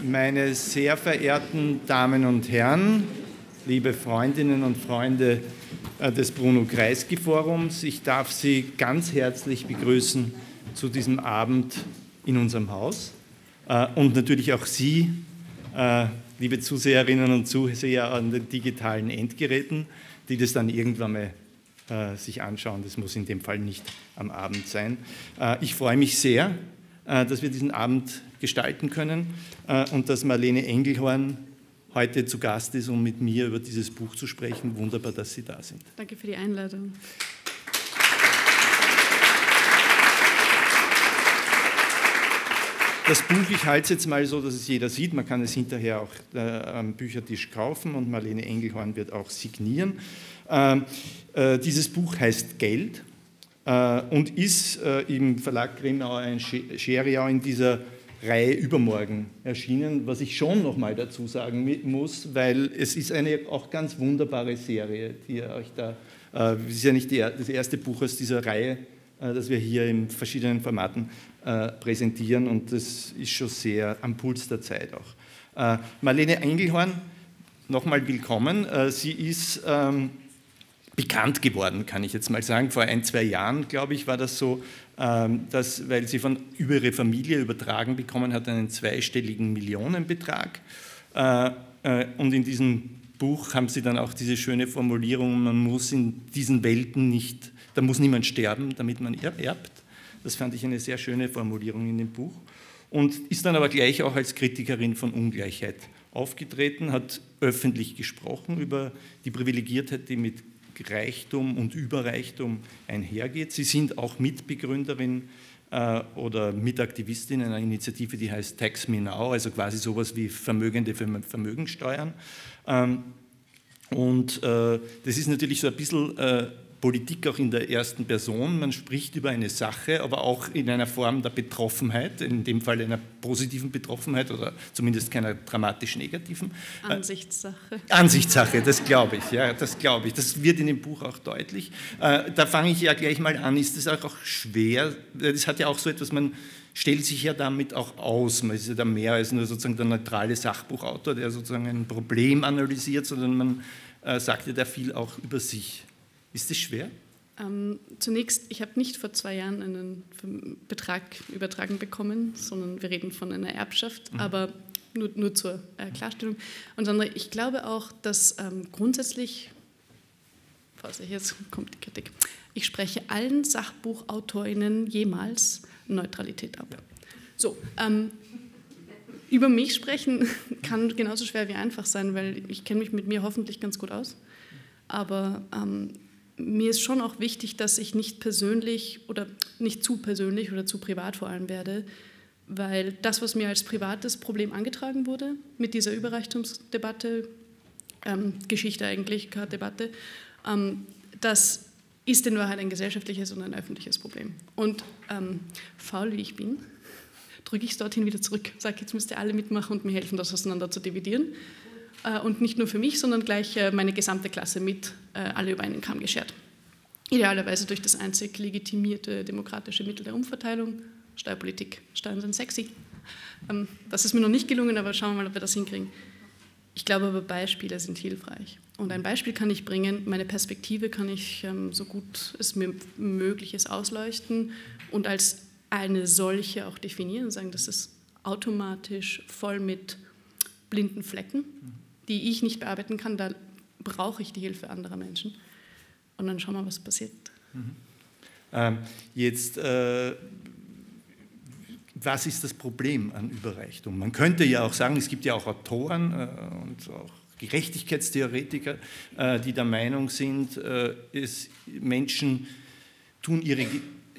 Meine sehr verehrten Damen und Herren, liebe Freundinnen und Freunde äh, des Bruno Kreisky Forums, ich darf Sie ganz herzlich begrüßen zu diesem Abend in unserem Haus äh, und natürlich auch Sie, äh, liebe Zuseherinnen und Zuseher an den digitalen Endgeräten, die das dann irgendwann mal sich anschauen. Das muss in dem Fall nicht am Abend sein. Ich freue mich sehr, dass wir diesen Abend gestalten können und dass Marlene Engelhorn heute zu Gast ist, um mit mir über dieses Buch zu sprechen. Wunderbar, dass Sie da sind. Danke für die Einladung. Das Buch, ich halte es jetzt mal so, dass es jeder sieht. Man kann es hinterher auch äh, am Büchertisch kaufen und Marlene Engelhorn wird auch signieren. Ähm, äh, dieses Buch heißt Geld äh, und ist äh, im Verlag Grimauer ein Scheriau in dieser Reihe übermorgen erschienen, was ich schon noch mal dazu sagen muss, weil es ist eine auch ganz wunderbare Serie, die ihr euch da, äh, es ist ja nicht die, das erste Buch aus dieser Reihe, äh, das wir hier in verschiedenen Formaten äh, präsentieren und das ist schon sehr am Puls der Zeit auch. Äh, Marlene Engelhorn, nochmal willkommen. Äh, sie ist ähm, bekannt geworden, kann ich jetzt mal sagen. Vor ein, zwei Jahren, glaube ich, war das so, ähm, dass, weil sie von über ihre Familie übertragen bekommen hat, einen zweistelligen Millionenbetrag. Äh, äh, und in diesem Buch haben sie dann auch diese schöne Formulierung, man muss in diesen Welten nicht, da muss niemand sterben, damit man erbt. Das fand ich eine sehr schöne Formulierung in dem Buch. Und ist dann aber gleich auch als Kritikerin von Ungleichheit aufgetreten, hat öffentlich gesprochen über die Privilegiertheit, die mit Reichtum und Überreichtum einhergeht. Sie sind auch Mitbegründerin äh, oder Mitaktivistin einer Initiative, die heißt Tax Me Now, also quasi sowas wie Vermögende für Vermögensteuern. Ähm, und äh, das ist natürlich so ein bisschen äh, Politik auch in der ersten Person. Man spricht über eine Sache, aber auch in einer Form der Betroffenheit, in dem Fall einer positiven Betroffenheit oder zumindest keiner dramatisch negativen. Äh, Ansichtssache. Ansichtssache, das glaube ich, ja, das glaube ich. Das wird in dem Buch auch deutlich. Äh, da fange ich ja gleich mal an. Ist das auch schwer? Das hat ja auch so etwas, man stellt sich ja damit auch aus. Man ist ja da mehr als nur sozusagen der neutrale Sachbuchautor, der sozusagen ein Problem analysiert, sondern man äh, sagt ja da viel auch über sich. Ist das schwer? Ähm, zunächst, ich habe nicht vor zwei Jahren einen Betrag übertragen bekommen, sondern wir reden von einer Erbschaft, mhm. aber nur, nur zur äh, Klarstellung. Und andere, ich glaube auch, dass ähm, grundsätzlich, Vorsicht, jetzt kommt die Kritik, ich spreche allen SachbuchautorInnen jemals Neutralität ab. Ja. So, ähm, über mich sprechen kann genauso schwer wie einfach sein, weil ich kenne mich mit mir hoffentlich ganz gut aus. Aber ähm, mir ist schon auch wichtig, dass ich nicht persönlich oder nicht zu persönlich oder zu privat vor allem werde, weil das, was mir als privates Problem angetragen wurde mit dieser Überreichtumsdebatte, ähm, Geschichte eigentlich, keine Debatte, ähm, das ist in Wahrheit ein gesellschaftliches und ein öffentliches Problem. Und ähm, faul wie ich bin, drücke ich es dorthin wieder zurück, sage, jetzt müsst ihr alle mitmachen und mir helfen, das auseinander zu dividieren. Äh, und nicht nur für mich, sondern gleich äh, meine gesamte Klasse mit, äh, alle über einen Kamm geschert. Idealerweise durch das einzig legitimierte demokratische Mittel der Umverteilung, Steuerpolitik. Steuern sind sexy. Ähm, das ist mir noch nicht gelungen, aber schauen wir mal, ob wir das hinkriegen. Ich glaube aber, Beispiele sind hilfreich. Und ein Beispiel kann ich bringen, meine Perspektive kann ich ähm, so gut es mir möglich ist ausleuchten und als eine solche auch definieren und sagen, das ist automatisch voll mit blinden Flecken die ich nicht bearbeiten kann, da brauche ich die Hilfe anderer Menschen. Und dann schauen wir, was passiert. Mhm. Ähm, jetzt, äh, was ist das Problem an Überreichtum? Man könnte ja auch sagen, es gibt ja auch Autoren äh, und auch Gerechtigkeitstheoretiker, äh, die der Meinung sind, äh, es, Menschen tun ihre,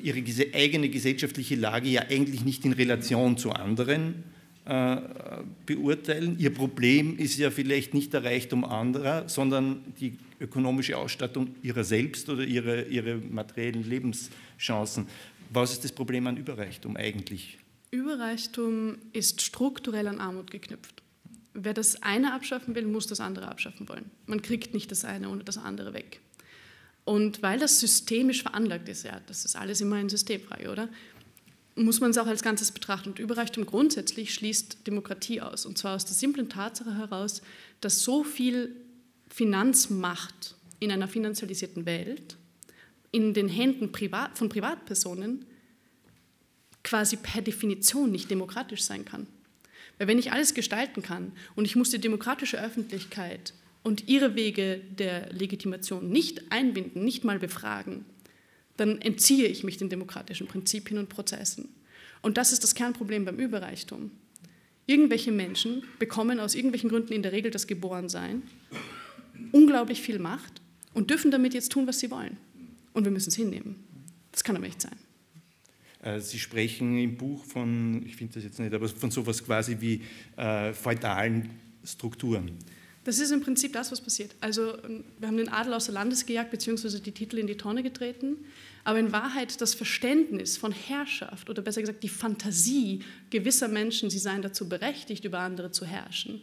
ihre eigene gesellschaftliche Lage ja eigentlich nicht in Relation zu anderen, beurteilen. Ihr Problem ist ja vielleicht nicht der Reichtum anderer, sondern die ökonomische Ausstattung ihrer selbst oder ihre, ihre materiellen Lebenschancen. Was ist das Problem an Überreichtum eigentlich? Überreichtum ist strukturell an Armut geknüpft. Wer das eine abschaffen will, muss das andere abschaffen wollen. Man kriegt nicht das eine ohne das andere weg. Und weil das systemisch veranlagt ist, ja, das ist alles immer eine Systemfrage, oder? Muss man es auch als Ganzes betrachten. Und Überreichtum grundsätzlich schließt Demokratie aus. Und zwar aus der simplen Tatsache heraus, dass so viel Finanzmacht in einer finanzialisierten Welt in den Händen privat, von Privatpersonen quasi per Definition nicht demokratisch sein kann. Weil wenn ich alles gestalten kann und ich muss die demokratische Öffentlichkeit und ihre Wege der Legitimation nicht einbinden, nicht mal befragen, dann entziehe ich mich den demokratischen Prinzipien und Prozessen. Und das ist das Kernproblem beim Überreichtum. Irgendwelche Menschen bekommen aus irgendwelchen Gründen in der Regel das Geborensein unglaublich viel Macht und dürfen damit jetzt tun, was sie wollen. Und wir müssen es hinnehmen. Das kann aber nicht sein. Äh, sie sprechen im Buch von, ich finde das jetzt nicht, aber von sowas quasi wie äh, feudalen Strukturen. Das ist im Prinzip das, was passiert. Also ähm, wir haben den Adel aus der Landes gejagt, beziehungsweise die Titel in die Tonne getreten. Aber in Wahrheit das Verständnis von Herrschaft oder besser gesagt die Fantasie gewisser Menschen, sie seien dazu berechtigt, über andere zu herrschen,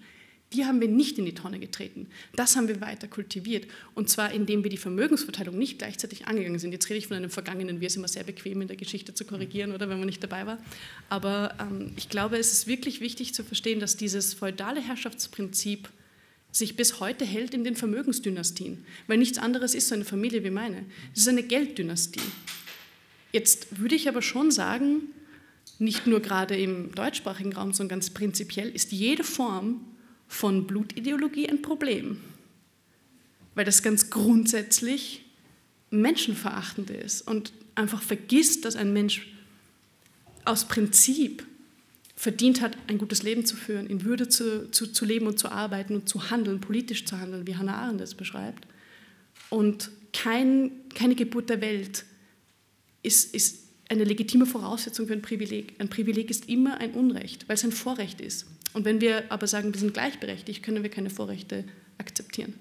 die haben wir nicht in die Tonne getreten. Das haben wir weiter kultiviert. Und zwar, indem wir die Vermögensverteilung nicht gleichzeitig angegangen sind. Jetzt rede ich von einem Vergangenen, wir sind immer sehr bequem in der Geschichte zu korrigieren, oder wenn man nicht dabei war. Aber ähm, ich glaube, es ist wirklich wichtig zu verstehen, dass dieses feudale Herrschaftsprinzip sich bis heute hält in den Vermögensdynastien. Weil nichts anderes ist so eine Familie wie meine. Es ist eine Gelddynastie. Jetzt würde ich aber schon sagen, nicht nur gerade im deutschsprachigen Raum, sondern ganz prinzipiell, ist jede Form von Blutideologie ein Problem. Weil das ganz grundsätzlich menschenverachtend ist und einfach vergisst, dass ein Mensch aus Prinzip verdient hat, ein gutes Leben zu führen, in Würde zu, zu, zu leben und zu arbeiten und zu handeln, politisch zu handeln, wie Hannah Arendt es beschreibt. Und kein, keine Geburt der Welt ist, ist eine legitime Voraussetzung für ein Privileg. Ein Privileg ist immer ein Unrecht, weil es ein Vorrecht ist. Und wenn wir aber sagen, wir sind gleichberechtigt, können wir keine Vorrechte akzeptieren.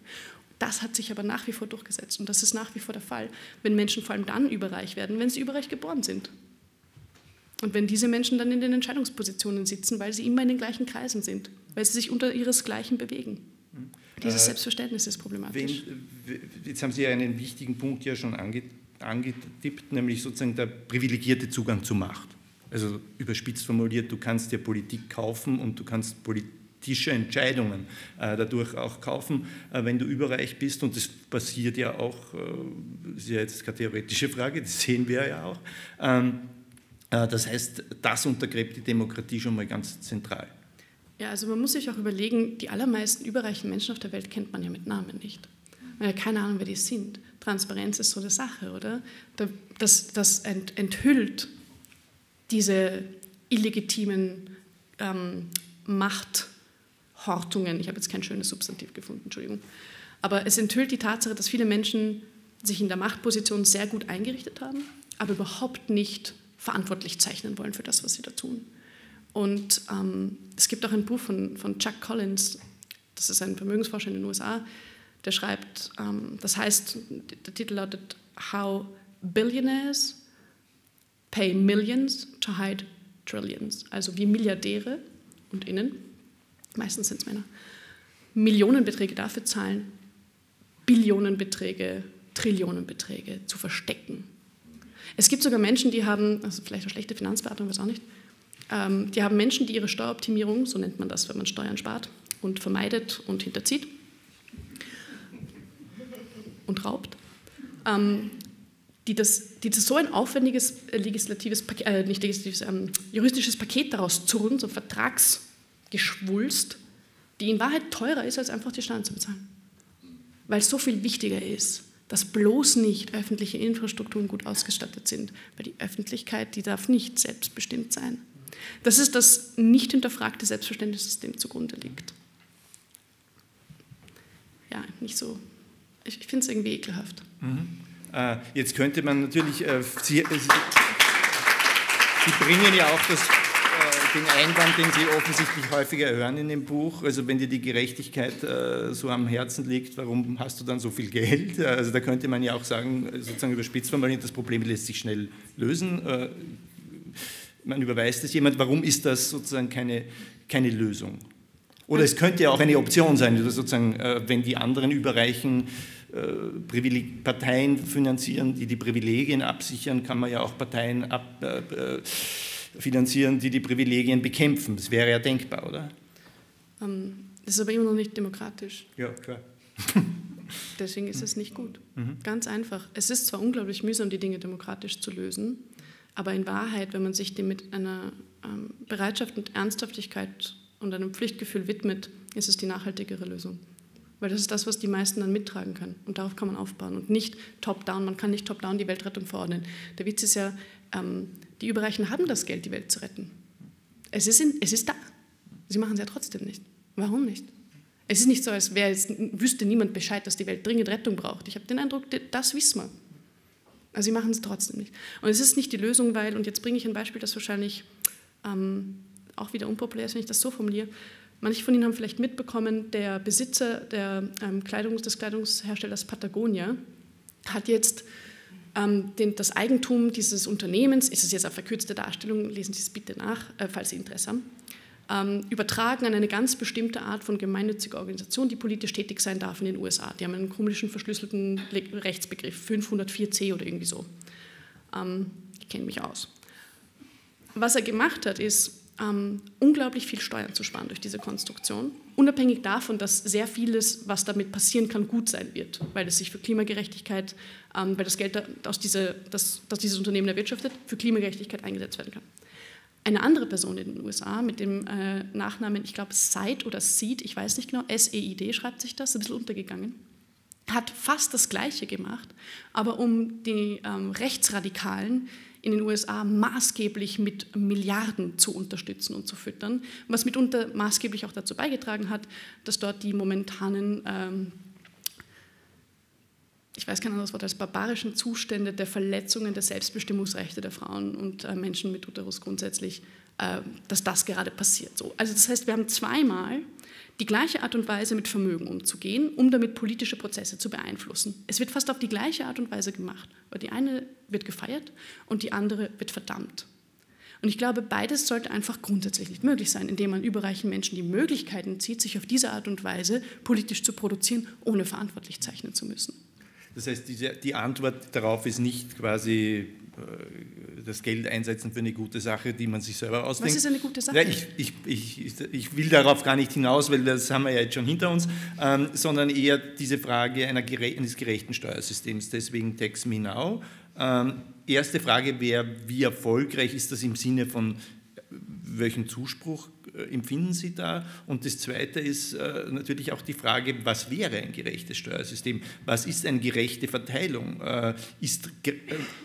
Das hat sich aber nach wie vor durchgesetzt und das ist nach wie vor der Fall, wenn Menschen vor allem dann überreich werden, wenn sie überreich geboren sind. Und wenn diese Menschen dann in den Entscheidungspositionen sitzen, weil sie immer in den gleichen Kreisen sind, weil sie sich unter ihresgleichen bewegen. Mhm. Dieses äh, Selbstverständnis ist problematisch. Wenn, jetzt haben Sie einen wichtigen Punkt ja schon angetippt, nämlich sozusagen der privilegierte Zugang zur Macht. Also überspitzt formuliert, du kannst dir Politik kaufen und du kannst politische Entscheidungen äh, dadurch auch kaufen, äh, wenn du überreich bist. Und das passiert ja auch, äh, das ist ja jetzt keine theoretische Frage, das sehen wir ja auch. Ähm, äh, das heißt, das untergräbt die Demokratie schon mal ganz zentral. Ja, also man muss sich auch überlegen, die allermeisten überreichen Menschen auf der Welt kennt man ja mit Namen nicht. Man hat keine Ahnung, wer die sind. Transparenz ist so eine Sache, oder? Das, das enthüllt diese illegitimen ähm, Machthortungen. Ich habe jetzt kein schönes Substantiv gefunden, Entschuldigung. Aber es enthüllt die Tatsache, dass viele Menschen sich in der Machtposition sehr gut eingerichtet haben, aber überhaupt nicht verantwortlich zeichnen wollen für das, was sie da tun. Und ähm, es gibt auch ein Buch von, von Chuck Collins, das ist ein Vermögensforscher in den USA, der schreibt, ähm, das heißt, der Titel lautet How Billionaires Pay Millions to Hide Trillions, also wie Milliardäre und Innen, meistens sind es Männer, Millionenbeträge dafür zahlen, Billionenbeträge, Trillionenbeträge zu verstecken es gibt sogar Menschen, die haben, also vielleicht eine schlechte Finanzberatung, weiß auch nicht, ähm, die haben Menschen, die ihre Steueroptimierung, so nennt man das, wenn man Steuern spart und vermeidet und hinterzieht und raubt, ähm, die, das, die das so ein aufwendiges äh, legislatives, äh, nicht legislatives, ähm, juristisches Paket daraus zurren, so Vertragsgeschwulst, die in Wahrheit teurer ist, als einfach die Steuern zu bezahlen. Weil es so viel wichtiger ist, dass bloß nicht öffentliche Infrastrukturen gut ausgestattet sind, weil die Öffentlichkeit, die darf nicht selbstbestimmt sein. Das ist das nicht hinterfragte Selbstverständnis, das dem zugrunde liegt. Ja, nicht so. Ich, ich finde es irgendwie ekelhaft. Mhm. Äh, jetzt könnte man natürlich, äh, Sie, äh, Sie, Sie bringen ja auch das den Einwand, den Sie offensichtlich häufiger hören in dem Buch. Also wenn dir die Gerechtigkeit äh, so am Herzen liegt, warum hast du dann so viel Geld? Also da könnte man ja auch sagen, sozusagen überspitzt formuliert, das Problem lässt sich schnell lösen. Äh, man überweist es jemand, warum ist das sozusagen keine, keine Lösung? Oder es könnte ja auch eine Option sein, sozusagen, äh, wenn die anderen Überreichen äh, Parteien finanzieren, die die Privilegien absichern, kann man ja auch Parteien ab, äh, finanzieren, die die Privilegien bekämpfen. Das wäre ja denkbar, oder? Ähm, das ist aber immer noch nicht demokratisch. Ja, klar. Deswegen ist es nicht gut. Mhm. Ganz einfach. Es ist zwar unglaublich mühsam, die Dinge demokratisch zu lösen, aber in Wahrheit, wenn man sich dem mit einer ähm, Bereitschaft und Ernsthaftigkeit und einem Pflichtgefühl widmet, ist es die nachhaltigere Lösung. Weil das ist das, was die meisten dann mittragen können. Und darauf kann man aufbauen. Und nicht top-down. Man kann nicht top-down die Weltrettung verordnen. Der Witz ist ja, ähm, die Überreichen haben das Geld, die Welt zu retten. Es ist, in, es ist da. Sie machen es ja trotzdem nicht. Warum nicht? Es ist nicht so, als wäre es, wüsste niemand Bescheid, dass die Welt dringend Rettung braucht. Ich habe den Eindruck, das wissen wir. Aber sie machen es trotzdem nicht. Und es ist nicht die Lösung, weil, und jetzt bringe ich ein Beispiel, das wahrscheinlich ähm, auch wieder unpopulär ist, wenn ich das so formuliere. Manche von Ihnen haben vielleicht mitbekommen, der Besitzer der, ähm, Kleidungs-, des Kleidungsherstellers Patagonia hat jetzt ähm, den, das Eigentum dieses Unternehmens, ist es jetzt eine verkürzte Darstellung, lesen Sie es bitte nach, äh, falls Sie Interesse haben, ähm, übertragen an eine ganz bestimmte Art von gemeinnütziger Organisation, die politisch tätig sein darf in den USA. Die haben einen komischen verschlüsselten Rechtsbegriff, 504c oder irgendwie so. Ähm, ich kenne mich aus. Was er gemacht hat, ist, ähm, unglaublich viel Steuern zu sparen durch diese Konstruktion, unabhängig davon, dass sehr vieles, was damit passieren kann, gut sein wird, weil es sich für Klimagerechtigkeit, ähm, weil das Geld, das, diese, das, das dieses Unternehmen erwirtschaftet, für Klimagerechtigkeit eingesetzt werden kann. Eine andere Person in den USA mit dem äh, Nachnamen, ich glaube, Seid oder Seed, ich weiß nicht genau, S-E-I-D schreibt sich das, ein bisschen untergegangen, hat fast das Gleiche gemacht, aber um die ähm, Rechtsradikalen in den USA maßgeblich mit Milliarden zu unterstützen und zu füttern, was mitunter maßgeblich auch dazu beigetragen hat, dass dort die momentanen ähm, ich weiß kein anderes Wort als barbarischen Zustände der Verletzungen der Selbstbestimmungsrechte der Frauen und äh, Menschen mit Uterus grundsätzlich, äh, dass das gerade passiert. So. Also das heißt, wir haben zweimal die gleiche Art und Weise mit Vermögen umzugehen, um damit politische Prozesse zu beeinflussen. Es wird fast auf die gleiche Art und Weise gemacht, aber die eine wird gefeiert und die andere wird verdammt. Und ich glaube, beides sollte einfach grundsätzlich nicht möglich sein, indem man überreichen Menschen die Möglichkeiten zieht, sich auf diese Art und Weise politisch zu produzieren, ohne verantwortlich zeichnen zu müssen. Das heißt, die Antwort darauf ist nicht quasi das Geld einsetzen für eine gute Sache, die man sich selber ausdenkt. Was ist eine gute Sache? Ja, ich, ich, ich, ich, will darauf gar nicht hinaus, weil das haben wir ja jetzt schon hinter uns, ähm, sondern eher diese Frage gere eines gerechten Steuersystems. Deswegen Tax Me Now. Ähm, erste Frage wäre, wie erfolgreich ist das im Sinne von welchen Zuspruch äh, empfinden Sie da? Und das Zweite ist äh, natürlich auch die Frage, was wäre ein gerechtes Steuersystem? Was ist eine gerechte Verteilung? Äh, ist,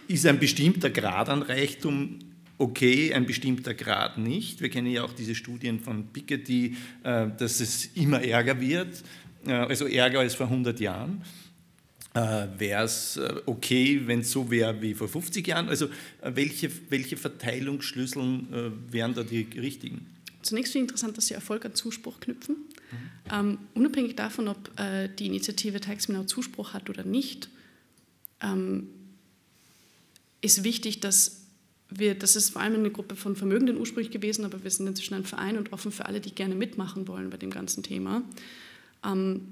ist ein bestimmter Grad an Reichtum okay, ein bestimmter Grad nicht? Wir kennen ja auch diese Studien von Piketty, dass es immer ärger wird, also ärger als vor 100 Jahren äh, wäre es äh, okay, wenn es so wäre wie vor 50 Jahren? Also äh, welche, welche Verteilungsschlüsseln äh, wären da die richtigen? Zunächst finde ich interessant, dass Sie Erfolg an Zuspruch knüpfen. Mhm. Ähm, unabhängig davon, ob äh, die Initiative Taxminau Zuspruch hat oder nicht, ähm, ist wichtig, dass wir, das ist vor allem eine Gruppe von Vermögenden ursprünglich gewesen, aber wir sind inzwischen ein Verein und offen für alle, die gerne mitmachen wollen bei dem ganzen Thema. Ähm,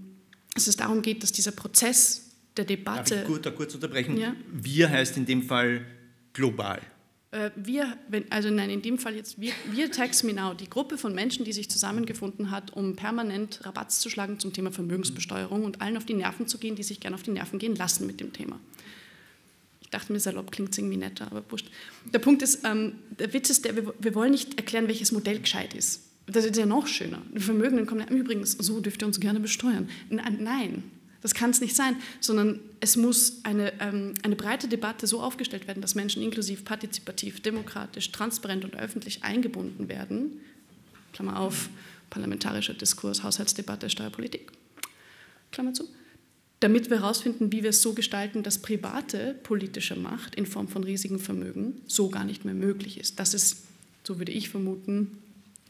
dass es darum geht, dass dieser Prozess der Debatte. Darf ich kurz, kurz unterbrechen? Ja? Wir heißt in dem Fall global. Äh, wir, also nein, in dem Fall jetzt wir, wir Tax Me Now, die Gruppe von Menschen, die sich zusammengefunden hat, um permanent Rabatz zu schlagen zum Thema Vermögensbesteuerung und allen auf die Nerven zu gehen, die sich gerne auf die Nerven gehen lassen mit dem Thema. Ich dachte mir, salopp klingt es irgendwie netter, aber wurscht. Der Punkt ist, ähm, der Witz ist, der, wir, wir wollen nicht erklären, welches Modell gescheit ist. Das ist ja noch schöner. Die Vermögenden kommen ja übrigens, so dürft ihr uns gerne besteuern. Nein, das kann es nicht sein, sondern es muss eine, ähm, eine breite Debatte so aufgestellt werden, dass Menschen inklusiv, partizipativ, demokratisch, transparent und öffentlich eingebunden werden. Klammer auf, parlamentarischer Diskurs, Haushaltsdebatte, Steuerpolitik. Klammer zu. Damit wir herausfinden, wie wir es so gestalten, dass private politische Macht in Form von riesigen Vermögen so gar nicht mehr möglich ist. Das ist, so würde ich vermuten,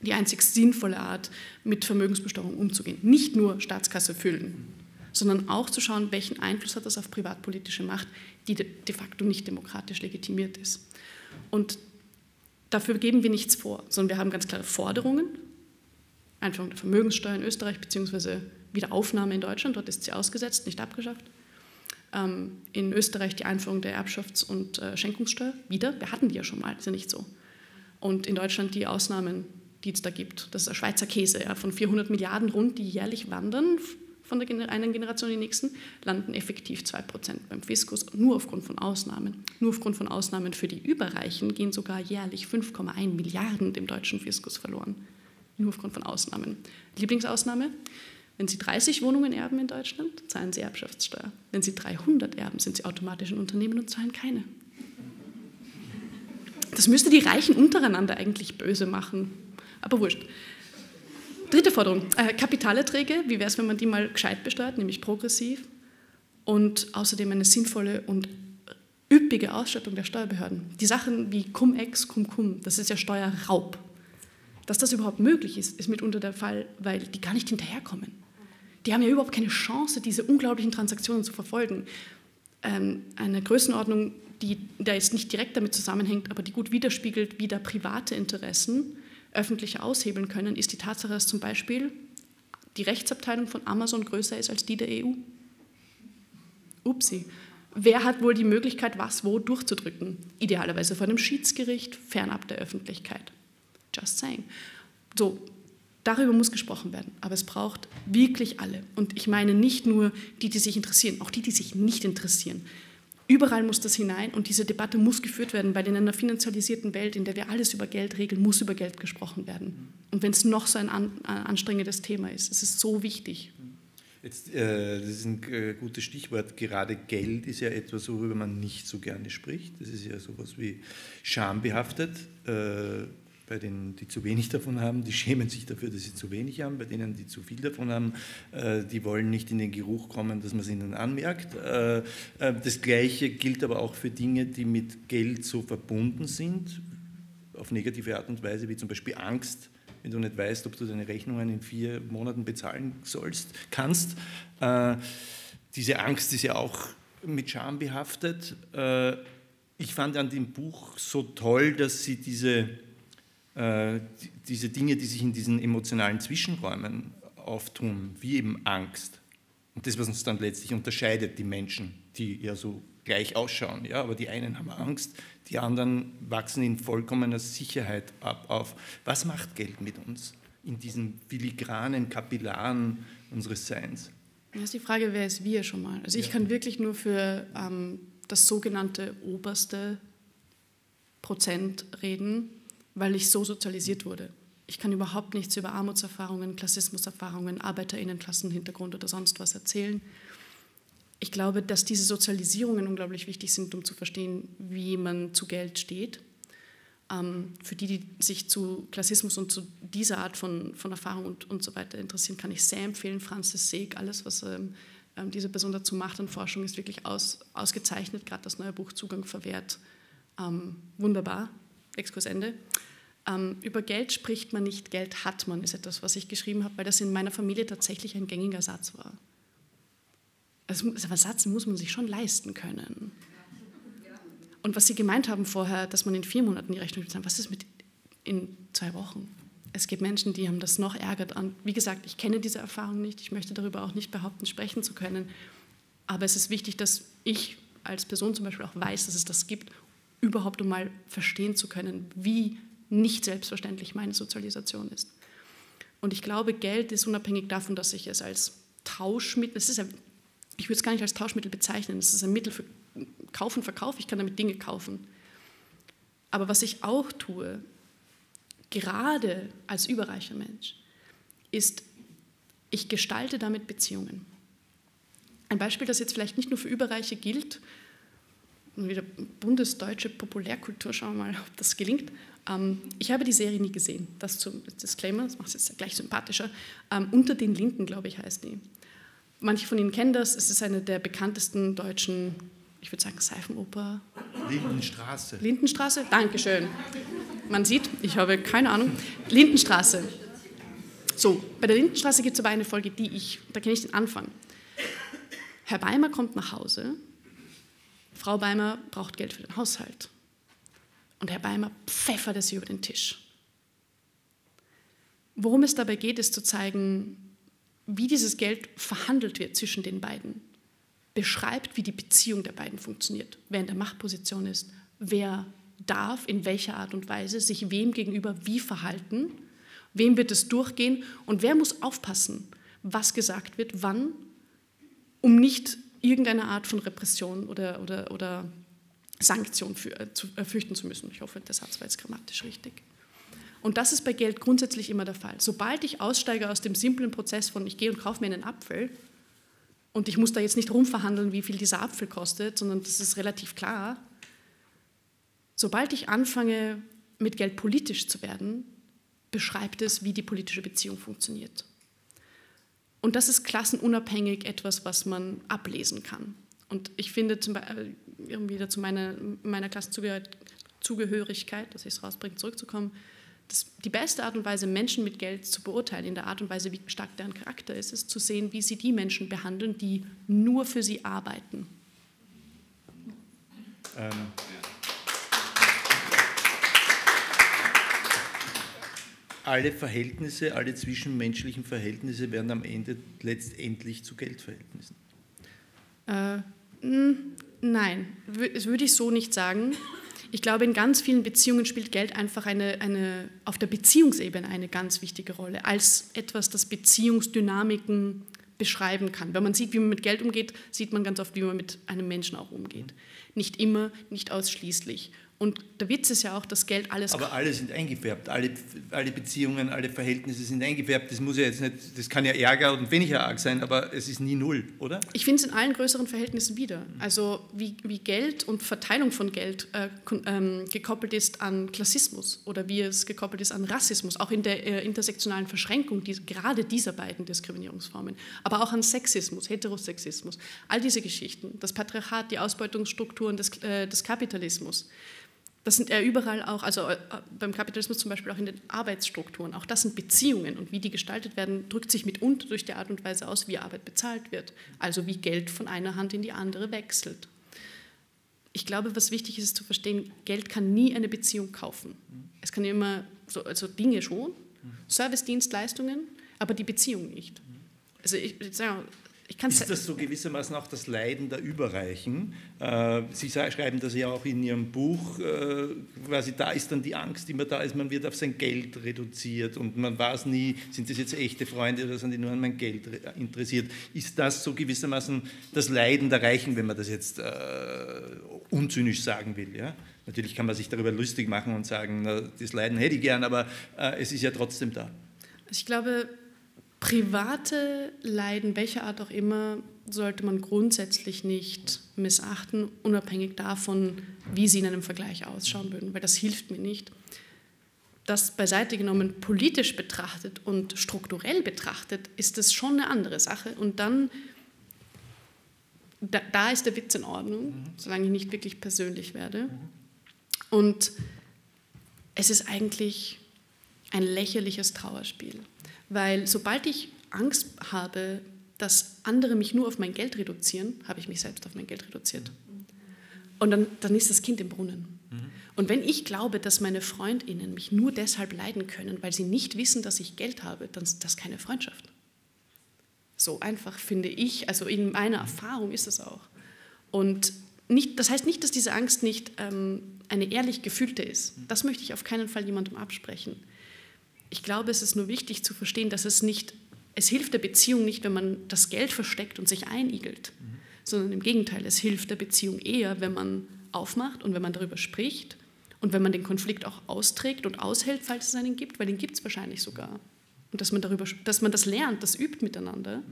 die einzig sinnvolle Art, mit Vermögensbesteuerung umzugehen. Nicht nur Staatskasse füllen, sondern auch zu schauen, welchen Einfluss hat das auf privatpolitische Macht, die de facto nicht demokratisch legitimiert ist. Und dafür geben wir nichts vor, sondern wir haben ganz klare Forderungen. Einführung der Vermögenssteuer in Österreich bzw. Wiederaufnahme in Deutschland, dort ist sie ausgesetzt, nicht abgeschafft. Ähm, in Österreich die Einführung der Erbschafts- und äh, Schenkungssteuer wieder. Wir hatten die ja schon mal, ist ja nicht so. Und in Deutschland die Ausnahmen, die es da gibt. Das ist der Schweizer Käse ja, von 400 Milliarden rund, die jährlich wandern von der einen Generation in die nächsten, landen effektiv 2% beim Fiskus, nur aufgrund von Ausnahmen. Nur aufgrund von Ausnahmen für die Überreichen gehen sogar jährlich 5,1 Milliarden dem deutschen Fiskus verloren. Nur aufgrund von Ausnahmen. Lieblingsausnahme? Wenn Sie 30 Wohnungen erben in Deutschland, zahlen Sie Erbschaftssteuer. Wenn Sie 300 erben, sind Sie automatisch ein Unternehmen und zahlen keine. Das müsste die Reichen untereinander eigentlich böse machen. Aber wurscht. Dritte Forderung, äh, Kapitalerträge, wie wäre es, wenn man die mal gescheit besteuert, nämlich progressiv und außerdem eine sinnvolle und üppige Ausstattung der Steuerbehörden. Die Sachen wie Cum-Ex, Cum-Cum, das ist ja Steuerraub. Dass das überhaupt möglich ist, ist mitunter der Fall, weil die gar nicht hinterherkommen. Die haben ja überhaupt keine Chance, diese unglaublichen Transaktionen zu verfolgen. Ähm, eine Größenordnung, die da jetzt nicht direkt damit zusammenhängt, aber die gut widerspiegelt, wie da private Interessen öffentliche aushebeln können, ist die Tatsache, dass zum Beispiel die Rechtsabteilung von Amazon größer ist als die der EU. Upsi. Wer hat wohl die Möglichkeit, was wo durchzudrücken? Idealerweise vor einem Schiedsgericht, fernab der Öffentlichkeit. Just saying. So, darüber muss gesprochen werden, aber es braucht wirklich alle. Und ich meine nicht nur die, die sich interessieren, auch die, die sich nicht interessieren. Überall muss das hinein und diese Debatte muss geführt werden, weil in einer finanzialisierten Welt, in der wir alles über Geld regeln, muss über Geld gesprochen werden. Und wenn es noch so ein anstrengendes Thema ist, es ist so wichtig. Jetzt, äh, das ist ein äh, gutes Stichwort. Gerade Geld ist ja etwas, worüber man nicht so gerne spricht. Das ist ja sowas wie schambehaftet. Äh, bei denen, die zu wenig davon haben, die schämen sich dafür, dass sie zu wenig haben. Bei denen, die zu viel davon haben, äh, die wollen nicht in den Geruch kommen, dass man es ihnen anmerkt. Äh, äh, das Gleiche gilt aber auch für Dinge, die mit Geld so verbunden sind, auf negative Art und Weise, wie zum Beispiel Angst, wenn du nicht weißt, ob du deine Rechnungen in vier Monaten bezahlen sollst, kannst. Diese Angst ist ja auch mit Scham behaftet. Ich fand an dem Buch so toll, dass sie diese äh, diese Dinge, die sich in diesen emotionalen Zwischenräumen auftun, wie eben Angst. Und das, was uns dann letztlich unterscheidet, die Menschen, die ja so gleich ausschauen. Ja? Aber die einen haben Angst, die anderen wachsen in vollkommener Sicherheit ab auf. Was macht Geld mit uns in diesen filigranen Kapillaren unseres Seins? Das ist die Frage, wer ist wir schon mal? Also ich ja. kann wirklich nur für ähm, das sogenannte oberste Prozent reden, weil ich so sozialisiert wurde. Ich kann überhaupt nichts über Armutserfahrungen, Klassismuserfahrungen, Arbeiterinnenklassenhintergrund oder sonst was erzählen. Ich glaube, dass diese Sozialisierungen unglaublich wichtig sind, um zu verstehen, wie man zu Geld steht. Ähm, für die, die sich zu Klassismus und zu dieser Art von, von Erfahrung und, und so weiter interessieren, kann ich sehr empfehlen, Francis Seeg, alles, was ähm, ähm, diese Person dazu macht an Forschung, ist wirklich aus, ausgezeichnet. Gerade das neue Buch Zugang verwehrt. Wunderbar. Exkurs Ende. Ähm, über Geld spricht man nicht, Geld hat man, ist etwas, was ich geschrieben habe, weil das in meiner Familie tatsächlich ein gängiger Satz war. Also, aber Satz muss man sich schon leisten können. Und was Sie gemeint haben vorher, dass man in vier Monaten die Rechnung bezahlt, was ist mit in zwei Wochen? Es gibt Menschen, die haben das noch ärgert an. Wie gesagt, ich kenne diese Erfahrung nicht, ich möchte darüber auch nicht behaupten, sprechen zu können. Aber es ist wichtig, dass ich als Person zum Beispiel auch weiß, dass es das gibt überhaupt um mal verstehen zu können, wie nicht selbstverständlich meine Sozialisation ist. Und ich glaube, Geld ist unabhängig davon, dass ich es als Tauschmittel, es ist ein, ich würde es gar nicht als Tauschmittel bezeichnen, es ist ein Mittel für Kauf und Verkauf, ich kann damit Dinge kaufen. Aber was ich auch tue, gerade als überreicher Mensch, ist, ich gestalte damit Beziehungen. Ein Beispiel, das jetzt vielleicht nicht nur für Überreiche gilt, wieder bundesdeutsche Populärkultur, schauen wir mal, ob das gelingt. Ähm, ich habe die Serie nie gesehen, das zum Disclaimer, das macht es jetzt gleich sympathischer. Ähm, Unter den Linden, glaube ich, heißt die. Manche von Ihnen kennen das, es ist eine der bekanntesten deutschen, ich würde sagen, Seifenoper. Lindenstraße. Lindenstraße, Dankeschön. Man sieht, ich habe keine Ahnung. Lindenstraße. So, bei der Lindenstraße gibt es aber eine Folge, die ich, da kenne ich den Anfang. Herr Weimer kommt nach Hause Frau Beimer braucht Geld für den Haushalt. Und Herr Beimer pfeffert es über den Tisch. Worum es dabei geht, ist zu zeigen, wie dieses Geld verhandelt wird zwischen den beiden. Beschreibt, wie die Beziehung der beiden funktioniert, wer in der Machtposition ist, wer darf in welcher Art und Weise sich wem gegenüber wie verhalten, wem wird es durchgehen und wer muss aufpassen, was gesagt wird, wann, um nicht irgendeine Art von Repression oder, oder, oder Sanktion für, äh, zu, äh, fürchten zu müssen. Ich hoffe, der Satz war jetzt grammatisch richtig. Und das ist bei Geld grundsätzlich immer der Fall. Sobald ich aussteige aus dem simplen Prozess von, ich gehe und kaufe mir einen Apfel und ich muss da jetzt nicht rumverhandeln, wie viel dieser Apfel kostet, sondern das ist relativ klar, sobald ich anfange, mit Geld politisch zu werden, beschreibt es, wie die politische Beziehung funktioniert. Und das ist klassenunabhängig etwas, was man ablesen kann. Und ich finde, zum Beispiel, irgendwie dazu meiner, meiner Klassenzugehörigkeit, dass ich es rausbringe, zurückzukommen, das, die beste Art und Weise, Menschen mit Geld zu beurteilen, in der Art und Weise, wie stark deren Charakter ist, ist zu sehen, wie sie die Menschen behandeln, die nur für sie arbeiten. Ähm. Alle Verhältnisse, alle zwischenmenschlichen Verhältnisse werden am Ende letztendlich zu Geldverhältnissen. Äh, nein, das würde ich so nicht sagen. Ich glaube, in ganz vielen Beziehungen spielt Geld einfach eine, eine, auf der Beziehungsebene eine ganz wichtige Rolle, als etwas, das Beziehungsdynamiken beschreiben kann. Wenn man sieht, wie man mit Geld umgeht, sieht man ganz oft, wie man mit einem Menschen auch umgeht. Nicht immer, nicht ausschließlich. Und der Witz ist ja auch, dass Geld alles. Aber alle sind eingefärbt, alle, alle Beziehungen, alle Verhältnisse sind eingefärbt. Das muss ja jetzt nicht, das kann ja Ärger und weniger arg sein, aber es ist nie null, oder? Ich finde es in allen größeren Verhältnissen wieder. Also wie, wie Geld und Verteilung von Geld äh, ähm, gekoppelt ist an Klassismus oder wie es gekoppelt ist an Rassismus, auch in der äh, intersektionalen Verschränkung die, gerade dieser beiden Diskriminierungsformen, aber auch an Sexismus, Heterosexismus, all diese Geschichten, das Patriarchat, die Ausbeutungsstrukturen des, äh, des Kapitalismus. Das sind ja überall auch, also äh, beim Kapitalismus zum Beispiel auch in den Arbeitsstrukturen. Auch das sind Beziehungen und wie die gestaltet werden, drückt sich mitunter durch die Art und Weise aus, wie Arbeit bezahlt wird. Also wie Geld von einer Hand in die andere wechselt. Ich glaube, was wichtig ist, ist zu verstehen, Geld kann nie eine Beziehung kaufen. Es kann immer, so, also Dinge schon, Service-Dienstleistungen, aber die Beziehung nicht. Also ich, ich sage, ist das so gewissermaßen auch das Leiden der Überreichen? Äh, Sie schreiben das ja auch in Ihrem Buch, äh, quasi da ist dann die Angst immer da ist, man wird auf sein Geld reduziert und man weiß nie, sind das jetzt echte Freunde oder sind die nur an mein Geld interessiert? Ist das so gewissermaßen das Leiden der Reichen, wenn man das jetzt äh, unzynisch sagen will? Ja? Natürlich kann man sich darüber lustig machen und sagen, na, das Leiden hätte ich gern, aber es ist ja trotzdem da. Ich glaube, Private Leiden, welcher Art auch immer, sollte man grundsätzlich nicht missachten, unabhängig davon, wie sie in einem Vergleich ausschauen würden, weil das hilft mir nicht. Das beiseite genommen politisch betrachtet und strukturell betrachtet, ist das schon eine andere Sache. Und dann, da, da ist der Witz in Ordnung, mhm. solange ich nicht wirklich persönlich werde. Und es ist eigentlich ein lächerliches Trauerspiel. Weil sobald ich Angst habe, dass andere mich nur auf mein Geld reduzieren, habe ich mich selbst auf mein Geld reduziert. Und dann, dann ist das Kind im Brunnen. Mhm. Und wenn ich glaube, dass meine Freundinnen mich nur deshalb leiden können, weil sie nicht wissen, dass ich Geld habe, dann ist das keine Freundschaft. So einfach finde ich, also in meiner Erfahrung ist es auch. Und nicht, das heißt nicht, dass diese Angst nicht ähm, eine ehrlich gefühlte ist. Das möchte ich auf keinen Fall jemandem absprechen. Ich glaube, es ist nur wichtig zu verstehen, dass es nicht, es hilft der Beziehung nicht, wenn man das Geld versteckt und sich einigelt, mhm. sondern im Gegenteil, es hilft der Beziehung eher, wenn man aufmacht und wenn man darüber spricht und wenn man den Konflikt auch austrägt und aushält, falls es einen gibt, weil den gibt es wahrscheinlich sogar. Und dass man, darüber, dass man das lernt, das übt miteinander.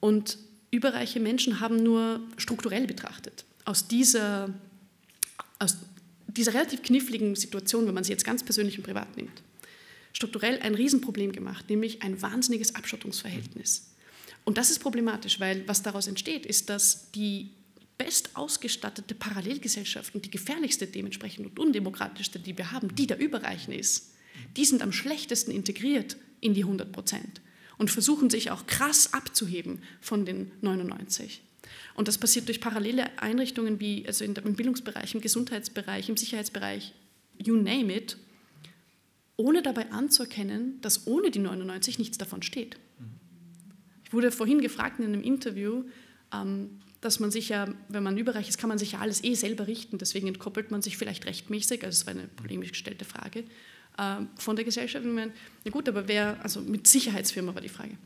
Und überreiche Menschen haben nur strukturell betrachtet, aus dieser, aus dieser relativ kniffligen Situation, wenn man sie jetzt ganz persönlich und privat nimmt, strukturell ein Riesenproblem gemacht, nämlich ein wahnsinniges Abschottungsverhältnis. Und das ist problematisch, weil was daraus entsteht, ist, dass die bestausgestattete Parallelgesellschaft und die gefährlichste dementsprechend und undemokratischste, die wir haben, die der Überreichen ist, die sind am schlechtesten integriert in die 100 Prozent und versuchen sich auch krass abzuheben von den 99. Und das passiert durch parallele Einrichtungen wie also im Bildungsbereich, im Gesundheitsbereich, im Sicherheitsbereich, you name it, ohne dabei anzuerkennen, dass ohne die 99 nichts davon steht. Ich wurde vorhin gefragt in einem Interview, ähm, dass man sich ja, wenn man überreich ist, kann man sich ja alles eh selber richten. Deswegen entkoppelt man sich vielleicht rechtmäßig, also es war eine polemisch gestellte Frage, äh, von der Gesellschaft. Na gut, aber wer, also mit Sicherheitsfirma war die Frage.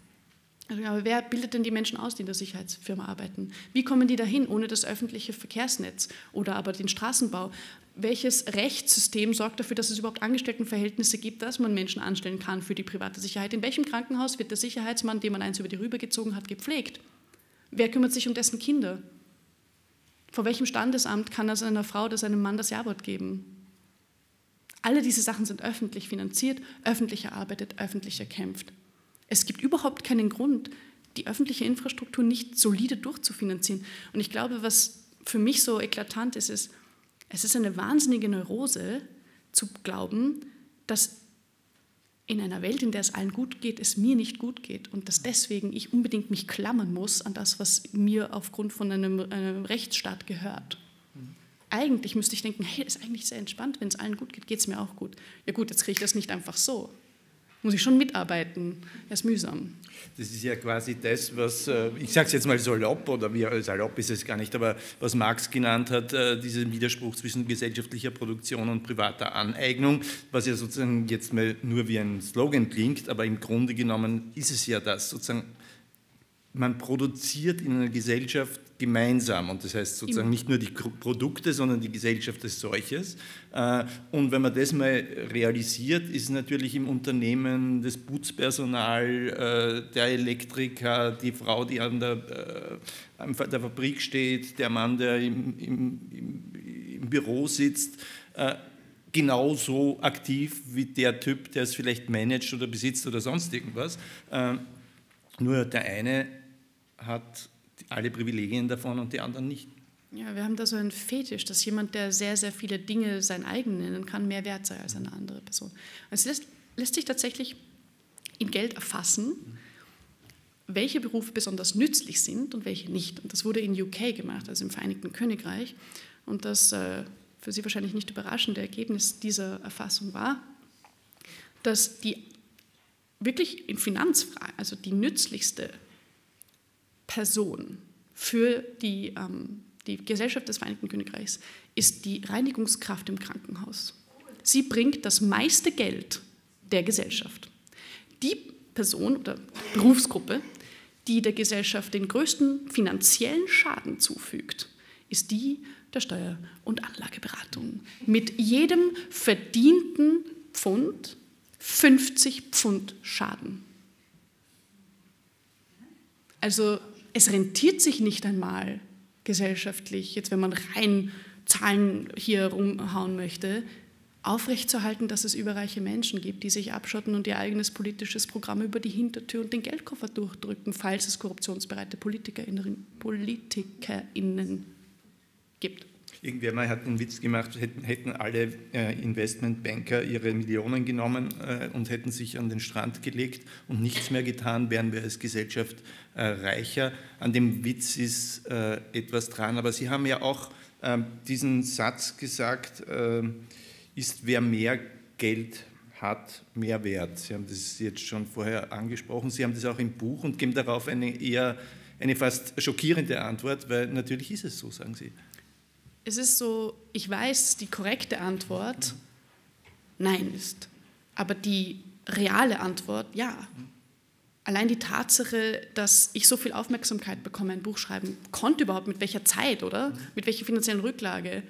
Aber wer bildet denn die Menschen aus, die in der Sicherheitsfirma arbeiten? Wie kommen die dahin ohne das öffentliche Verkehrsnetz oder aber den Straßenbau? Welches Rechtssystem sorgt dafür, dass es überhaupt Angestelltenverhältnisse gibt, dass man Menschen anstellen kann für die private Sicherheit? In welchem Krankenhaus wird der Sicherheitsmann, den man eins über die Rübe gezogen hat, gepflegt? Wer kümmert sich um dessen Kinder? Vor welchem Standesamt kann er seiner Frau oder seinem Mann das Jawort geben? Alle diese Sachen sind öffentlich finanziert, öffentlich erarbeitet, öffentlich erkämpft. Es gibt überhaupt keinen Grund, die öffentliche Infrastruktur nicht solide durchzufinanzieren. Und ich glaube, was für mich so eklatant ist, ist, es ist eine wahnsinnige Neurose zu glauben, dass in einer Welt, in der es allen gut geht, es mir nicht gut geht und dass deswegen ich unbedingt mich klammern muss an das, was mir aufgrund von einem, einem Rechtsstaat gehört. Eigentlich müsste ich denken, hey, das ist eigentlich sehr entspannt, wenn es allen gut geht, geht es mir auch gut. Ja gut, jetzt kriege ich das nicht einfach so muss ich schon mitarbeiten. Das ist mühsam. Das ist ja quasi das, was, äh, ich sage es jetzt mal salopp, oder wie salopp ist es gar nicht, aber was Marx genannt hat, äh, diesen Widerspruch zwischen gesellschaftlicher Produktion und privater Aneignung, was ja sozusagen jetzt mal nur wie ein Slogan klingt, aber im Grunde genommen ist es ja das, sozusagen man produziert in einer Gesellschaft gemeinsam und das heißt sozusagen nicht nur die Produkte, sondern die Gesellschaft als solches. Äh, und wenn man das mal realisiert, ist natürlich im Unternehmen das Putzpersonal, äh, der Elektriker, die Frau, die an der, äh, an der Fabrik steht, der Mann, der im, im, im Büro sitzt, genauso aktiv wie der Typ, der es vielleicht managt oder besitzt oder sonst irgendwas. Nur der eine hat alle Privilegien davon und die anderen nicht. Ja, wir haben da so einen Fetisch, dass jemand, der sehr, sehr viele Dinge sein eigen nennen kann, mehr wert sei als eine andere Person. Es lässt, lässt sich tatsächlich in Geld erfassen, welche Berufe besonders nützlich sind und welche nicht. Und das wurde in UK gemacht, also im Vereinigten Königreich. Und das äh, für Sie wahrscheinlich nicht überraschende Ergebnis dieser Erfassung war, dass die wirklich in Finanzfragen, also die nützlichste Person für die, ähm, die Gesellschaft des Vereinigten Königreichs ist die Reinigungskraft im Krankenhaus. Sie bringt das meiste Geld der Gesellschaft. Die Person oder Berufsgruppe, die der Gesellschaft den größten finanziellen Schaden zufügt, ist die der Steuer- und Anlageberatung. Mit jedem verdienten Pfund 50 Pfund Schaden. Also es rentiert sich nicht einmal gesellschaftlich, jetzt wenn man rein Zahlen hier rumhauen möchte, aufrechtzuerhalten, dass es überreiche Menschen gibt, die sich abschotten und ihr eigenes politisches Programm über die Hintertür und den Geldkoffer durchdrücken, falls es korruptionsbereite PolitikerInnen, PolitikerInnen gibt. Irgendwer mal hat einen Witz gemacht, hätten, hätten alle äh, Investmentbanker ihre Millionen genommen äh, und hätten sich an den Strand gelegt und nichts mehr getan, wären wir als Gesellschaft äh, reicher. An dem Witz ist äh, etwas dran, aber Sie haben ja auch ähm, diesen Satz gesagt, äh, ist wer mehr Geld hat, mehr wert. Sie haben das jetzt schon vorher angesprochen, Sie haben das auch im Buch und geben darauf eine eher eine fast schockierende Antwort, weil natürlich ist es so, sagen Sie es ist so, ich weiß, die korrekte Antwort nein ist. Aber die reale Antwort ja. Allein die Tatsache, dass ich so viel Aufmerksamkeit bekomme, ein Buch schreiben konnte überhaupt, mit welcher Zeit, oder? Mit welcher finanziellen Rücklage.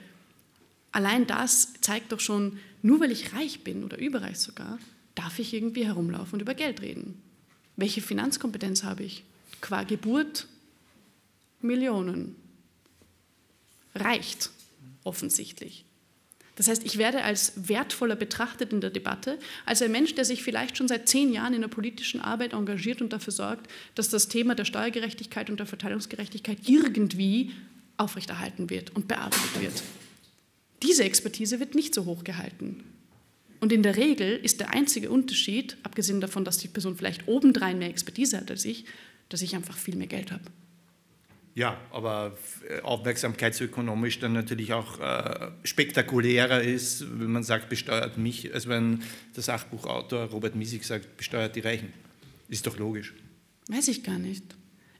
Allein das zeigt doch schon, nur weil ich reich bin oder überreich sogar, darf ich irgendwie herumlaufen und über Geld reden. Welche Finanzkompetenz habe ich? Qua Geburt Millionen reicht offensichtlich. Das heißt, ich werde als wertvoller betrachtet in der Debatte, als ein Mensch, der sich vielleicht schon seit zehn Jahren in der politischen Arbeit engagiert und dafür sorgt, dass das Thema der Steuergerechtigkeit und der Verteilungsgerechtigkeit irgendwie aufrechterhalten wird und bearbeitet wird. Diese Expertise wird nicht so hoch gehalten. Und in der Regel ist der einzige Unterschied, abgesehen davon, dass die Person vielleicht obendrein mehr Expertise hat als ich, dass ich einfach viel mehr Geld habe. Ja, aber äh, aufmerksamkeitsökonomisch dann natürlich auch äh, spektakulärer ist, wenn man sagt, besteuert mich, als wenn der Sachbuchautor Robert Miesig sagt, besteuert die Reichen. Ist doch logisch. Weiß ich gar nicht.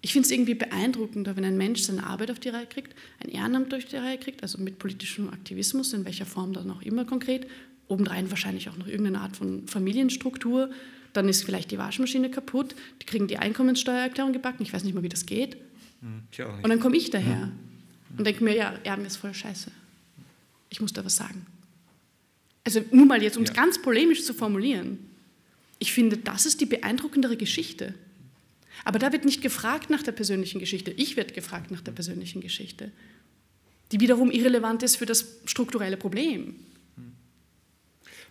Ich finde es irgendwie beeindruckender, wenn ein Mensch seine Arbeit auf die Reihe kriegt, ein Ehrenamt auf die Reihe kriegt, also mit politischem Aktivismus, in welcher Form dann auch immer konkret, obendrein wahrscheinlich auch noch irgendeine Art von Familienstruktur, dann ist vielleicht die Waschmaschine kaputt, die kriegen die Einkommenssteuererklärung gebacken, ich weiß nicht mal, wie das geht. Hm, und dann komme ich daher hm. und denke mir, ja, Erben ist voll scheiße. Ich muss da was sagen. Also nur mal jetzt, um es ja. ganz polemisch zu formulieren. Ich finde, das ist die beeindruckendere Geschichte. Aber da wird nicht gefragt nach der persönlichen Geschichte. Ich werde gefragt nach der persönlichen Geschichte, die wiederum irrelevant ist für das strukturelle Problem.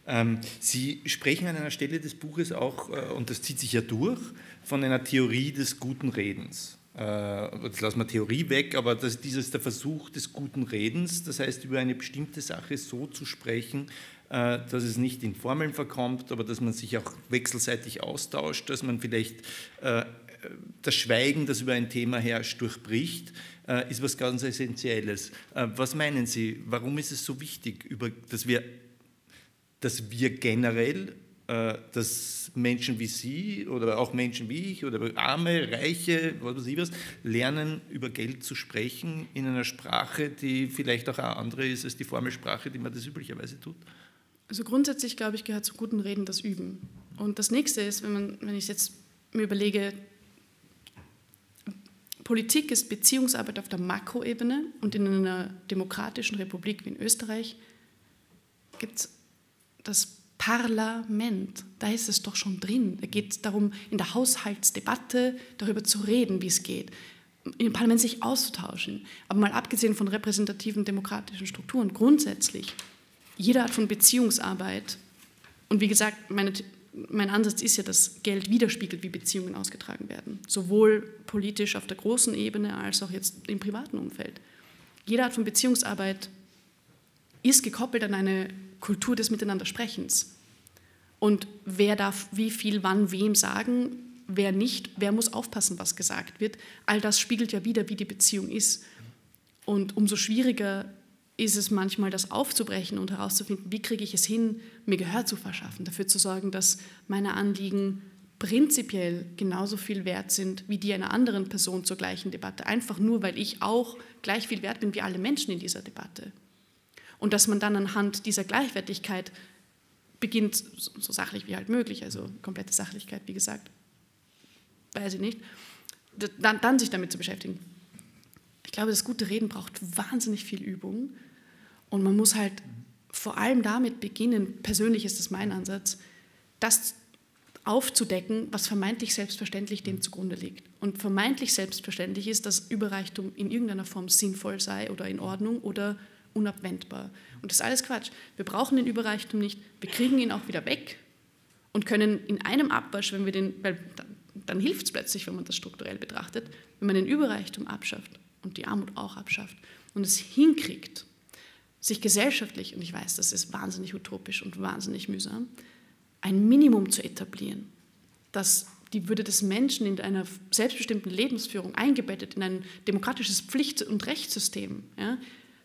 Ähm, Sie sprechen an einer Stelle des Buches auch, äh, und das zieht sich ja durch, von einer Theorie des guten Redens. Äh, jetzt lassen wir Theorie weg, aber das, dieses der Versuch des guten Redens, das heißt über eine bestimmte Sache so zu sprechen, äh, dass es nicht in Formeln verkommt, aber dass man sich auch wechselseitig austauscht, dass man vielleicht äh, das Schweigen, das über ein Thema herrscht, durchbricht, ist was ganz Essentielles. Was meinen Sie, warum ist es so wichtig, dass wir, dass wir generell dass Menschen wie Sie oder auch Menschen wie ich oder Arme, Reiche, was weiß ich was, lernen, über Geld zu sprechen in einer Sprache, die vielleicht auch eine andere ist als die Formelsprache, die man das üblicherweise tut? Also grundsätzlich, glaube ich, gehört zu guten Reden das Üben. Und das nächste ist, wenn, man, wenn ich jetzt mir überlege, Politik ist Beziehungsarbeit auf der Makroebene und in einer demokratischen Republik wie in Österreich gibt es das Parlament. Da ist es doch schon drin. Da geht es darum, in der Haushaltsdebatte darüber zu reden, wie es geht. Im Parlament sich auszutauschen. Aber mal abgesehen von repräsentativen demokratischen Strukturen, grundsätzlich jede Art von Beziehungsarbeit. Und wie gesagt, meine, mein Ansatz ist ja, dass Geld widerspiegelt, wie Beziehungen ausgetragen werden. Sowohl politisch auf der großen Ebene als auch jetzt im privaten Umfeld. Jede Art von Beziehungsarbeit ist gekoppelt an eine Kultur des Miteinandersprechens. Und wer darf wie viel wann wem sagen, wer nicht, wer muss aufpassen, was gesagt wird. All das spiegelt ja wieder, wie die Beziehung ist. Und umso schwieriger ist es manchmal, das aufzubrechen und herauszufinden, wie kriege ich es hin, mir Gehör zu verschaffen, dafür zu sorgen, dass meine Anliegen prinzipiell genauso viel wert sind wie die einer anderen Person zur gleichen Debatte, einfach nur, weil ich auch gleich viel wert bin wie alle Menschen in dieser Debatte. Und dass man dann anhand dieser Gleichwertigkeit beginnt, so sachlich wie halt möglich, also komplette Sachlichkeit, wie gesagt, weiß ich nicht, dann, dann sich damit zu beschäftigen. Ich glaube, das gute Reden braucht wahnsinnig viel Übung und man muss halt vor allem damit beginnen, persönlich ist das mein Ansatz, das aufzudecken, was vermeintlich selbstverständlich dem zugrunde liegt. Und vermeintlich selbstverständlich ist, dass Überreichtum in irgendeiner Form sinnvoll sei oder in Ordnung oder unabwendbar. Und das ist alles Quatsch. Wir brauchen den Überreichtum nicht, wir kriegen ihn auch wieder weg und können in einem Abwasch, wenn wir den, weil dann, dann hilft es plötzlich, wenn man das strukturell betrachtet, wenn man den Überreichtum abschafft und die Armut auch abschafft und es hinkriegt, sich gesellschaftlich, und ich weiß, das ist wahnsinnig utopisch und wahnsinnig mühsam, ein Minimum zu etablieren, das die Würde des Menschen in einer selbstbestimmten Lebensführung eingebettet in ein demokratisches Pflicht- und Rechtssystem, ja,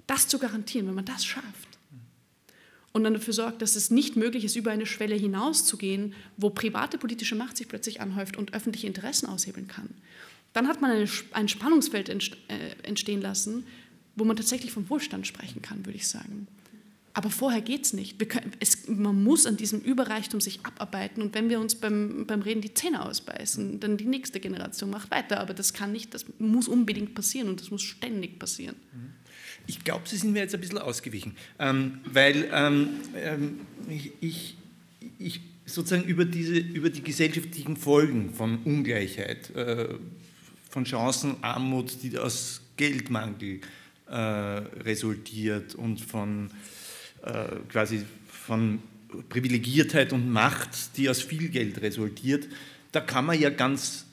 das zu garantieren, wenn man das schafft. Und dann dafür sorgt, dass es nicht möglich ist, über eine Schwelle hinauszugehen, wo private politische Macht sich plötzlich anhäuft und öffentliche Interessen aushebeln kann. Dann hat man ein Spannungsfeld äh, entstehen lassen, wo man tatsächlich von Wohlstand sprechen kann, würde ich sagen. Aber vorher geht es nicht. Man muss an diesem Überreichtum sich abarbeiten und wenn wir uns beim, beim Reden die Zähne ausbeißen, dann die nächste Generation macht weiter. Aber das kann nicht, das muss unbedingt passieren und das muss ständig passieren. Ich glaube, Sie sind mir jetzt ein bisschen ausgewichen, ähm, weil ähm, ähm, ich, ich, sozusagen über, diese, über die gesellschaftlichen Folgen von Ungleichheit, äh, von Chancenarmut, die aus Geldmangel äh, resultiert und von äh, quasi von Privilegiertheit und Macht, die aus viel Geld resultiert, da kann man ja ganz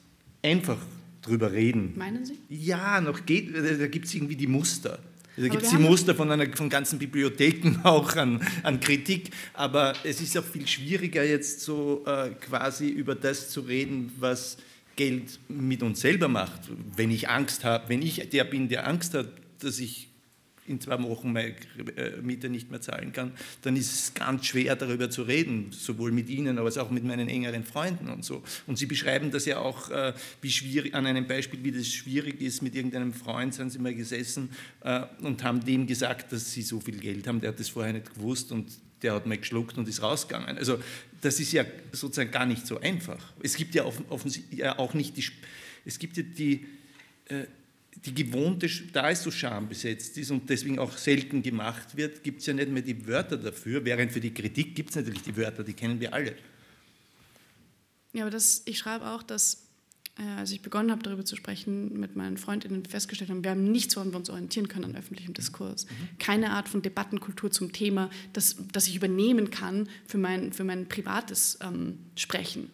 einfach drüber reden. Meinen Sie? Ja, noch geht, da gibt es irgendwie die Muster. Da gibt es die Muster von, einer, von ganzen Bibliotheken auch an, an Kritik, aber es ist auch viel schwieriger jetzt so äh, quasi über das zu reden, was Geld mit uns selber macht. Wenn ich Angst habe, wenn ich der bin, der Angst hat, dass ich in zwei Wochen meine äh, Miete nicht mehr zahlen kann, dann ist es ganz schwer darüber zu reden, sowohl mit Ihnen, aber auch mit meinen engeren Freunden und so. Und Sie beschreiben das ja auch, äh, wie schwierig, an einem Beispiel, wie das schwierig ist, mit irgendeinem Freund sind Sie mal gesessen äh, und haben dem gesagt, dass Sie so viel Geld haben, der hat das vorher nicht gewusst und der hat mal geschluckt und ist rausgegangen. Also das ist ja sozusagen gar nicht so einfach. Es gibt ja, offensichtlich auch nicht die, es gibt ja die, äh, die gewohnte, da es so schambesetzt ist und deswegen auch selten gemacht wird, gibt es ja nicht mehr die Wörter dafür, während für die Kritik gibt es natürlich die Wörter, die kennen wir alle. Ja, aber das, ich schreibe auch, dass äh, als ich begonnen habe, darüber zu sprechen, mit meinen Freundinnen festgestellt haben, wir haben nichts, woran wir uns orientieren können an öffentlichem Diskurs. Mhm. Keine Art von Debattenkultur zum Thema, das, das ich übernehmen kann für mein, für mein privates ähm, Sprechen.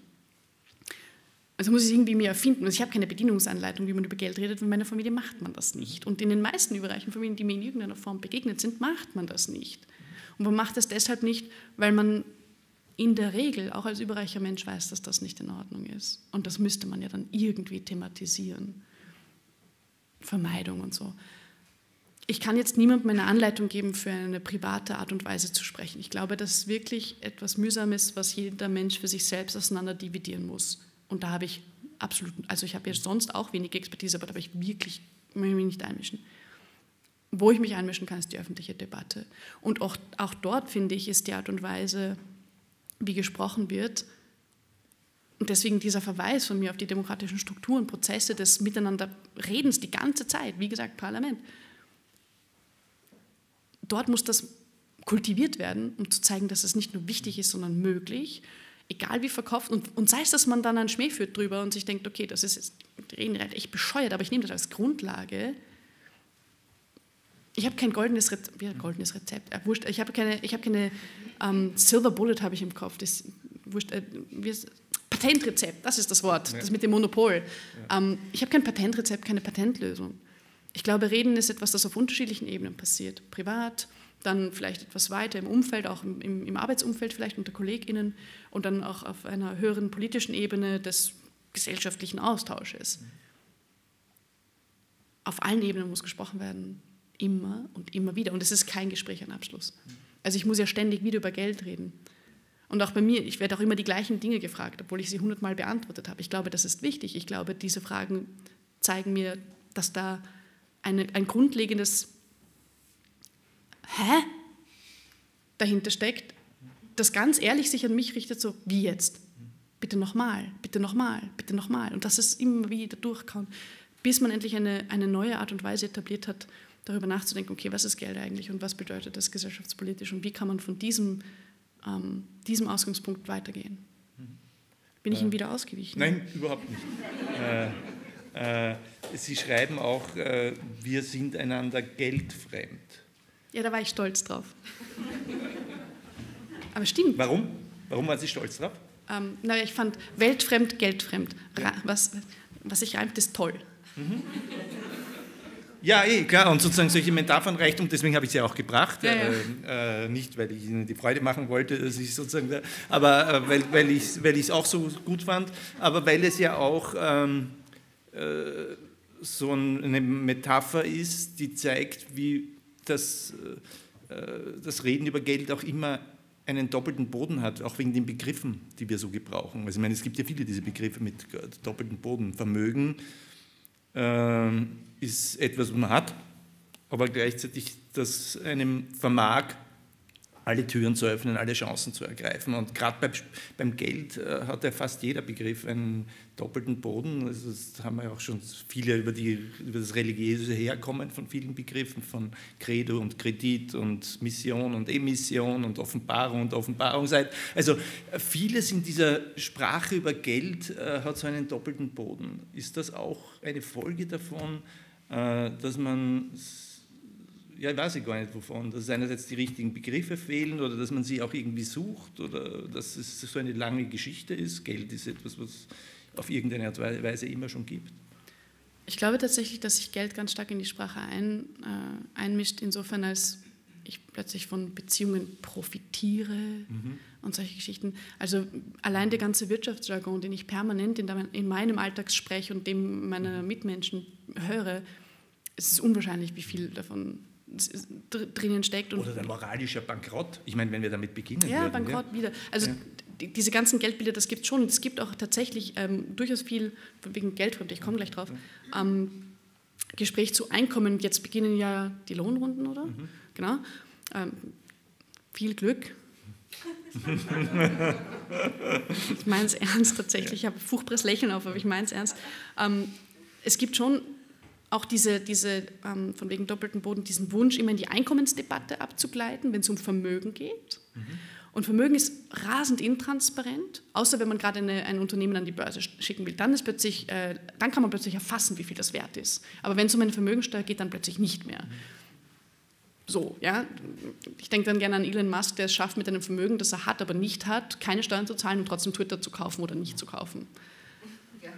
Also muss ich irgendwie mir erfinden. Also ich habe keine Bedienungsanleitung, wie man über Geld redet. In meiner Familie macht man das nicht. Und in den meisten überreichen Familien, die mir in irgendeiner Form begegnet sind, macht man das nicht. Und man macht das deshalb nicht, weil man in der Regel auch als überreicher Mensch weiß, dass das nicht in Ordnung ist. Und das müsste man ja dann irgendwie thematisieren. Vermeidung und so. Ich kann jetzt niemandem eine Anleitung geben, für eine private Art und Weise zu sprechen. Ich glaube, das ist wirklich etwas Mühsames, was jeder Mensch für sich selbst auseinander dividieren muss. Und da habe ich absolut, also ich habe ja sonst auch wenig Expertise, aber da habe ich wirklich mich nicht einmischen. Wo ich mich einmischen kann, ist die öffentliche Debatte. Und auch, auch dort, finde ich, ist die Art und Weise, wie gesprochen wird. Und deswegen dieser Verweis von mir auf die demokratischen Strukturen, Prozesse des Miteinanderredens die ganze Zeit, wie gesagt, Parlament. Dort muss das kultiviert werden, um zu zeigen, dass es nicht nur wichtig ist, sondern möglich, egal wie verkauft. Und, und sei es, dass man dann einen Schmäh führt drüber und sich denkt, okay, das ist jetzt Reden echt bescheuert, aber ich nehme das als Grundlage. Ich habe kein goldenes Rezept, ja, goldenes Rezept, äh, wurscht, ich habe keine, ich habe keine ähm, Silver Bullet habe ich im Kopf. Das, wurscht, äh, Patentrezept, das ist das Wort, ja. das mit dem Monopol. Ja. Ähm, ich habe kein Patentrezept, keine Patentlösung. Ich glaube, Reden ist etwas, das auf unterschiedlichen Ebenen passiert. Privat, dann vielleicht etwas weiter im Umfeld, auch im, im, Arbeitsumfeld vielleicht unter KollegInnen und dann auch auf einer höheren politischen Ebene des gesellschaftlichen Austausches. Auf allen Ebenen muss gesprochen werden, immer und immer wieder. Und es ist kein Gespräch an Abschluss. Also ich muss ja ständig wieder über Geld reden. Und auch bei mir, ich werde auch immer die gleichen Dinge gefragt, obwohl ich sie hundertmal beantwortet habe. Ich glaube, das ist wichtig. Ich glaube, diese Fragen zeigen mir, dass da eine, ein grundlegendes Hä dahinter steckt, das ganz ehrlich sich an mich richtet, so wie jetzt. Bitte nochmal, bitte nochmal, bitte nochmal. Und das ist immer wieder durchkauen, bis man endlich eine, eine neue Art und Weise etabliert hat, darüber nachzudenken, okay, was ist Geld eigentlich und was bedeutet das gesellschaftspolitisch und wie kann man von diesem, ähm, diesem Ausgangspunkt weitergehen. Bin ich äh, Ihnen wieder ausgewichen? Nein, überhaupt nicht. äh, äh, Sie schreiben auch, äh, wir sind einander geldfremd. Ja, da war ich stolz drauf. Aber stimmt. Warum? Warum waren Sie stolz drauf? Ähm, naja, ich fand weltfremd, geldfremd. Was, was sich reimt, ist toll. Mhm. Ja, eh, klar, und sozusagen solche Metaphern reicht, und deswegen habe ich sie auch gebracht. Ja, ja. Äh, nicht, weil ich Ihnen die Freude machen wollte, dass ich sozusagen, aber äh, weil, weil ich es weil auch so gut fand, aber weil es ja auch ähm, äh, so eine Metapher ist, die zeigt, wie das, äh, das Reden über Geld auch immer einen doppelten Boden hat, auch wegen den Begriffen, die wir so gebrauchen. Also ich meine, es gibt ja viele diese Begriffe mit doppeltem Boden. Vermögen, ähm, ist etwas, was man hat, aber gleichzeitig das einem vermag, alle Türen zu öffnen, alle Chancen zu ergreifen. Und gerade beim, beim, Geld äh, hat ja fast jeder Begriff einen doppelten Boden. Also das haben wir auch schon viele über, die, über das religiöse Herkommen von vielen Begriffen, von Credo und Kredit und Mission und Emission und Offenbarung und Offenbarungszeit. Also vieles in dieser Sprache über Geld äh, hat so einen doppelten Boden. Ist das auch eine Folge davon, äh, dass man ja, weiß ich gar nicht wovon, dass einerseits die richtigen Begriffe fehlen oder dass man sie auch irgendwie sucht oder dass es so eine lange Geschichte ist. Geld ist etwas, was auf irgendeine Art und Weise immer schon gibt. Ich glaube tatsächlich, dass sich Geld ganz stark in die Sprache ein, äh, einmischt, insofern als ich plötzlich von Beziehungen profitiere mhm. und solche Geschichten. Also allein der ganze Wirtschaftsjargon, den ich permanent in, der, in meinem Alltagssprech und dem meiner Mitmenschen höre, es ist unwahrscheinlich, wie viel davon drinnen steckt. Oder der moralische Bankrott. Ich meine, wenn wir damit beginnen. Ja, würden, Bankrott ja. wieder. Also ja. Die, diese ganzen Geldbilder, das gibt es schon. Es gibt auch tatsächlich ähm, durchaus viel, wegen Geldfremde, ich komme gleich drauf, ähm, Gespräch zu Einkommen. Jetzt beginnen ja die Lohnrunden, oder? Mhm. Genau. Ähm, viel Glück. ich meine es ernst tatsächlich. Ich habe furchtbares Lächeln auf, aber ich meine es ernst. Ähm, es gibt schon auch diese, diese ähm, von wegen doppelten Boden, diesen Wunsch, immer in die Einkommensdebatte abzugleiten, wenn es um Vermögen geht. Mhm. Und Vermögen ist rasend intransparent, außer wenn man gerade eine, ein Unternehmen an die Börse schicken will. Dann, ist plötzlich, äh, dann kann man plötzlich erfassen, wie viel das wert ist. Aber wenn es um eine Vermögensteuer geht, dann plötzlich nicht mehr. So, ja. Ich denke dann gerne an Elon Musk, der es schafft, mit einem Vermögen, das er hat, aber nicht hat, keine Steuern zu zahlen und trotzdem Twitter zu kaufen oder nicht zu kaufen. Ja.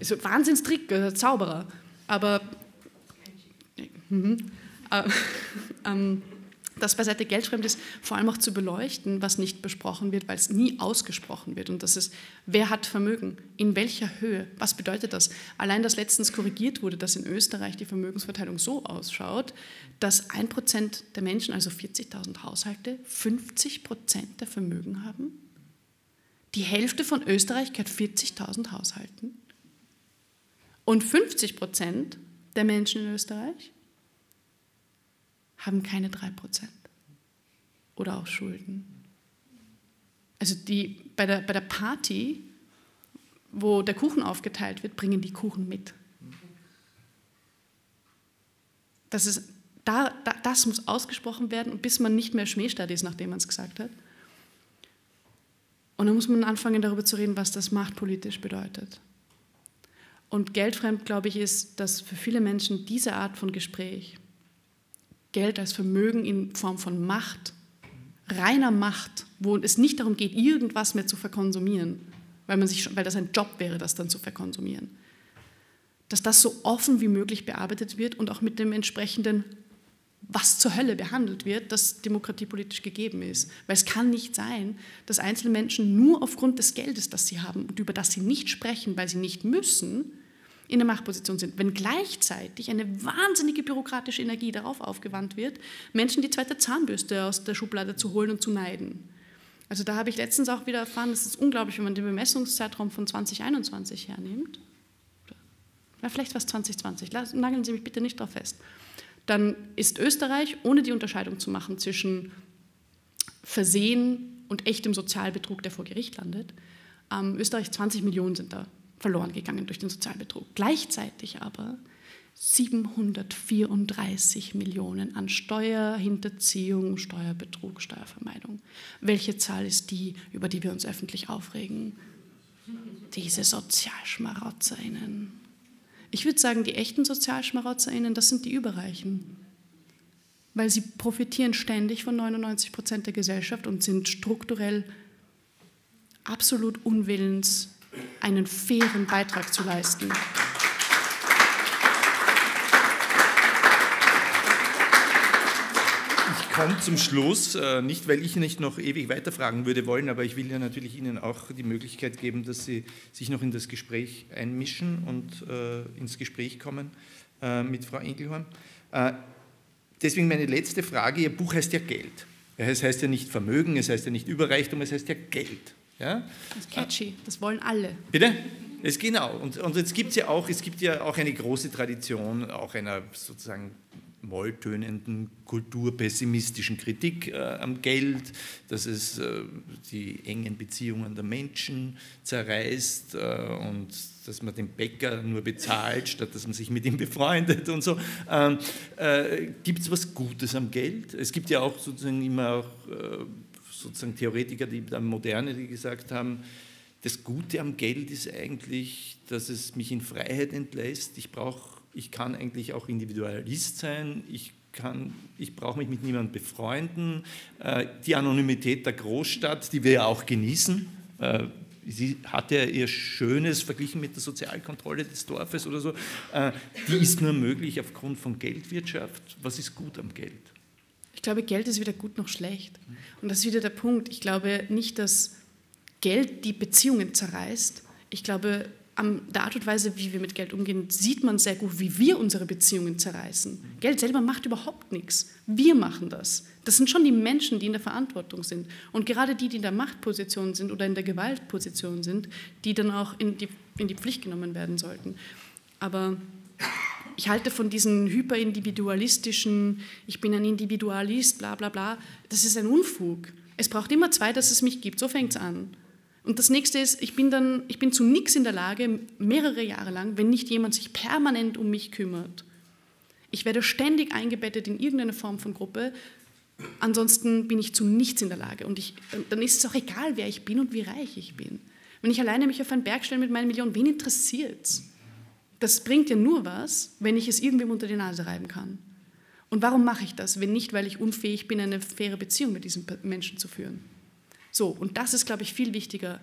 Ist ein Wahnsinnstrick, ein Zauberer. Aber mhm. äh, ähm, das beiseite geldfremd ist, vor allem auch zu beleuchten, was nicht besprochen wird, weil es nie ausgesprochen wird. Und das ist, wer hat Vermögen? In welcher Höhe? Was bedeutet das? Allein, dass letztens korrigiert wurde, dass in Österreich die Vermögensverteilung so ausschaut, dass ein Prozent der Menschen, also 40.000 Haushalte, 50 Prozent der Vermögen haben. Die Hälfte von Österreich gehört 40.000 Haushalten. Und 50 Prozent der Menschen in Österreich haben keine 3 Prozent oder auch Schulden. Also die, bei, der, bei der Party, wo der Kuchen aufgeteilt wird, bringen die Kuchen mit. Das, ist, da, da, das muss ausgesprochen werden, bis man nicht mehr Schmähstadt ist, nachdem man es gesagt hat. Und dann muss man anfangen, darüber zu reden, was das machtpolitisch bedeutet. Und geldfremd, glaube ich, ist, dass für viele Menschen diese Art von Gespräch, Geld als Vermögen in Form von Macht, reiner Macht, wo es nicht darum geht, irgendwas mehr zu verkonsumieren, weil, man sich, weil das ein Job wäre, das dann zu verkonsumieren, dass das so offen wie möglich bearbeitet wird und auch mit dem entsprechenden was zur Hölle behandelt wird, das demokratiepolitisch gegeben ist. Weil es kann nicht sein, dass einzelne Menschen nur aufgrund des Geldes, das sie haben und über das sie nicht sprechen, weil sie nicht müssen, in der Machtposition sind. Wenn gleichzeitig eine wahnsinnige bürokratische Energie darauf aufgewandt wird, Menschen die zweite Zahnbürste aus der Schublade zu holen und zu neiden. Also da habe ich letztens auch wieder erfahren, das ist unglaublich, wenn man den Bemessungszeitraum von 2021 hernimmt. Ja, vielleicht war es 2020, nageln Sie mich bitte nicht darauf fest. Dann ist Österreich, ohne die Unterscheidung zu machen zwischen Versehen und echtem Sozialbetrug, der vor Gericht landet, ähm, Österreich 20 Millionen sind da verloren gegangen durch den Sozialbetrug. Gleichzeitig aber 734 Millionen an Steuerhinterziehung, Steuerbetrug, Steuervermeidung. Welche Zahl ist die, über die wir uns öffentlich aufregen? Diese SozialschmarotzerInnen. Ich würde sagen, die echten SozialschmarotzerInnen, das sind die Überreichen. Weil sie profitieren ständig von 99 Prozent der Gesellschaft und sind strukturell absolut unwillens, einen fairen Beitrag zu leisten. Ich komme zum Schluss, äh, nicht weil ich nicht noch ewig weiterfragen würde wollen, aber ich will ja natürlich Ihnen auch die Möglichkeit geben, dass Sie sich noch in das Gespräch einmischen und äh, ins Gespräch kommen äh, mit Frau Engelhorn. Deswegen meine letzte Frage. Ihr Buch heißt ja Geld. Es heißt ja nicht Vermögen, es heißt ja nicht Überreichtum, es heißt ja Geld. Ja? Das ist catchy, das wollen alle. Bitte? Es, genau. Und, und jetzt gibt es ja auch, es gibt ja auch eine große Tradition, auch einer sozusagen molltönenden kulturpessimistischen Kritik äh, am Geld, dass es äh, die engen Beziehungen der Menschen zerreißt äh, und dass man den Bäcker nur bezahlt, statt dass man sich mit ihm befreundet und so. Ähm, äh, gibt es was Gutes am Geld? Es gibt ja auch sozusagen immer auch äh, sozusagen Theoretiker, die der Moderne, die gesagt haben, das Gute am Geld ist eigentlich, dass es mich in Freiheit entlässt. Ich brauche, ich kann eigentlich auch Individualist sein. Ich kann, ich brauche mich mit niemandem befreunden. Äh, die Anonymität der Großstadt, die wir ja auch genießen. Äh, sie hat ja ihr Schönes verglichen mit der Sozialkontrolle des Dorfes oder so. Äh, die ist nur möglich aufgrund von Geldwirtschaft. Was ist gut am Geld? Ich glaube, Geld ist weder gut noch schlecht. Und das ist wieder der Punkt. Ich glaube nicht, dass Geld die Beziehungen zerreißt. Ich glaube an der Art und Weise, wie wir mit Geld umgehen, sieht man sehr gut, wie wir unsere Beziehungen zerreißen. Geld selber macht überhaupt nichts. Wir machen das. Das sind schon die Menschen, die in der Verantwortung sind. Und gerade die, die in der Machtposition sind oder in der Gewaltposition sind, die dann auch in die, in die Pflicht genommen werden sollten. Aber ich halte von diesen hyperindividualistischen, ich bin ein Individualist, bla bla bla, das ist ein Unfug. Es braucht immer zwei, dass es mich gibt. So fängt es an. Und das nächste ist, ich bin, dann, ich bin zu nichts in der Lage, mehrere Jahre lang, wenn nicht jemand sich permanent um mich kümmert. Ich werde ständig eingebettet in irgendeine Form von Gruppe. Ansonsten bin ich zu nichts in der Lage. Und ich, dann ist es auch egal, wer ich bin und wie reich ich bin. Wenn ich alleine mich auf einen Berg stelle mit meinen Millionen, wen interessiert es? Das bringt ja nur was, wenn ich es irgendwem unter die Nase reiben kann. Und warum mache ich das, wenn nicht, weil ich unfähig bin, eine faire Beziehung mit diesem Menschen zu führen? So, und das ist, glaube ich, viel wichtiger.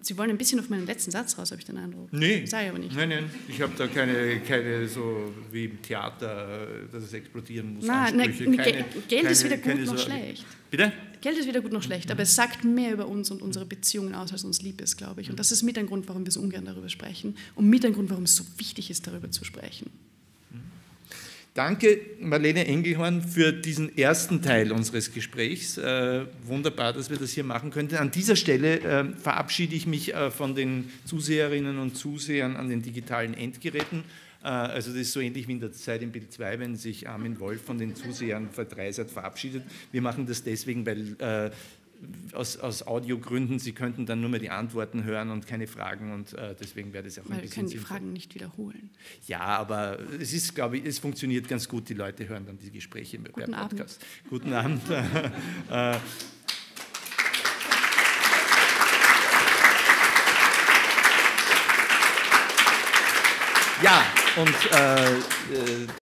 Sie wollen ein bisschen auf meinen letzten Satz raus, habe ich den Eindruck. Nee. Ich aber nicht. Nein, nein, ich habe da keine, keine so wie im Theater, dass es explodieren muss. Nein, nein Geld keine, ist weder gut noch so schlecht. Bitte? Geld ist weder gut noch schlecht, aber es sagt mehr über uns und unsere Beziehungen aus, als uns lieb ist, glaube ich. Und das ist mit ein Grund, warum wir so ungern darüber sprechen und mit ein Grund, warum es so wichtig ist, darüber zu sprechen. Danke, Marlene Engelhorn, für diesen ersten Teil unseres Gesprächs. Äh, wunderbar, dass wir das hier machen könnten. An dieser Stelle äh, verabschiede ich mich äh, von den Zuseherinnen und Zusehern an den digitalen Endgeräten. Äh, also das ist so ähnlich wie in der Zeit im Bild 2, wenn sich Armin Wolf von den Zusehern verdreisert verabschiedet. Wir machen das deswegen, weil äh, aus, aus Audiogründen, Sie könnten dann nur mehr die Antworten hören und keine Fragen und äh, deswegen wäre das auch Weil ein bisschen. Wir können die Fragen nicht wiederholen. Ja, aber es ist, glaube ich, es funktioniert ganz gut. Die Leute hören dann die Gespräche Guten per Podcast. Abend. Guten Abend. äh, ja, und äh, äh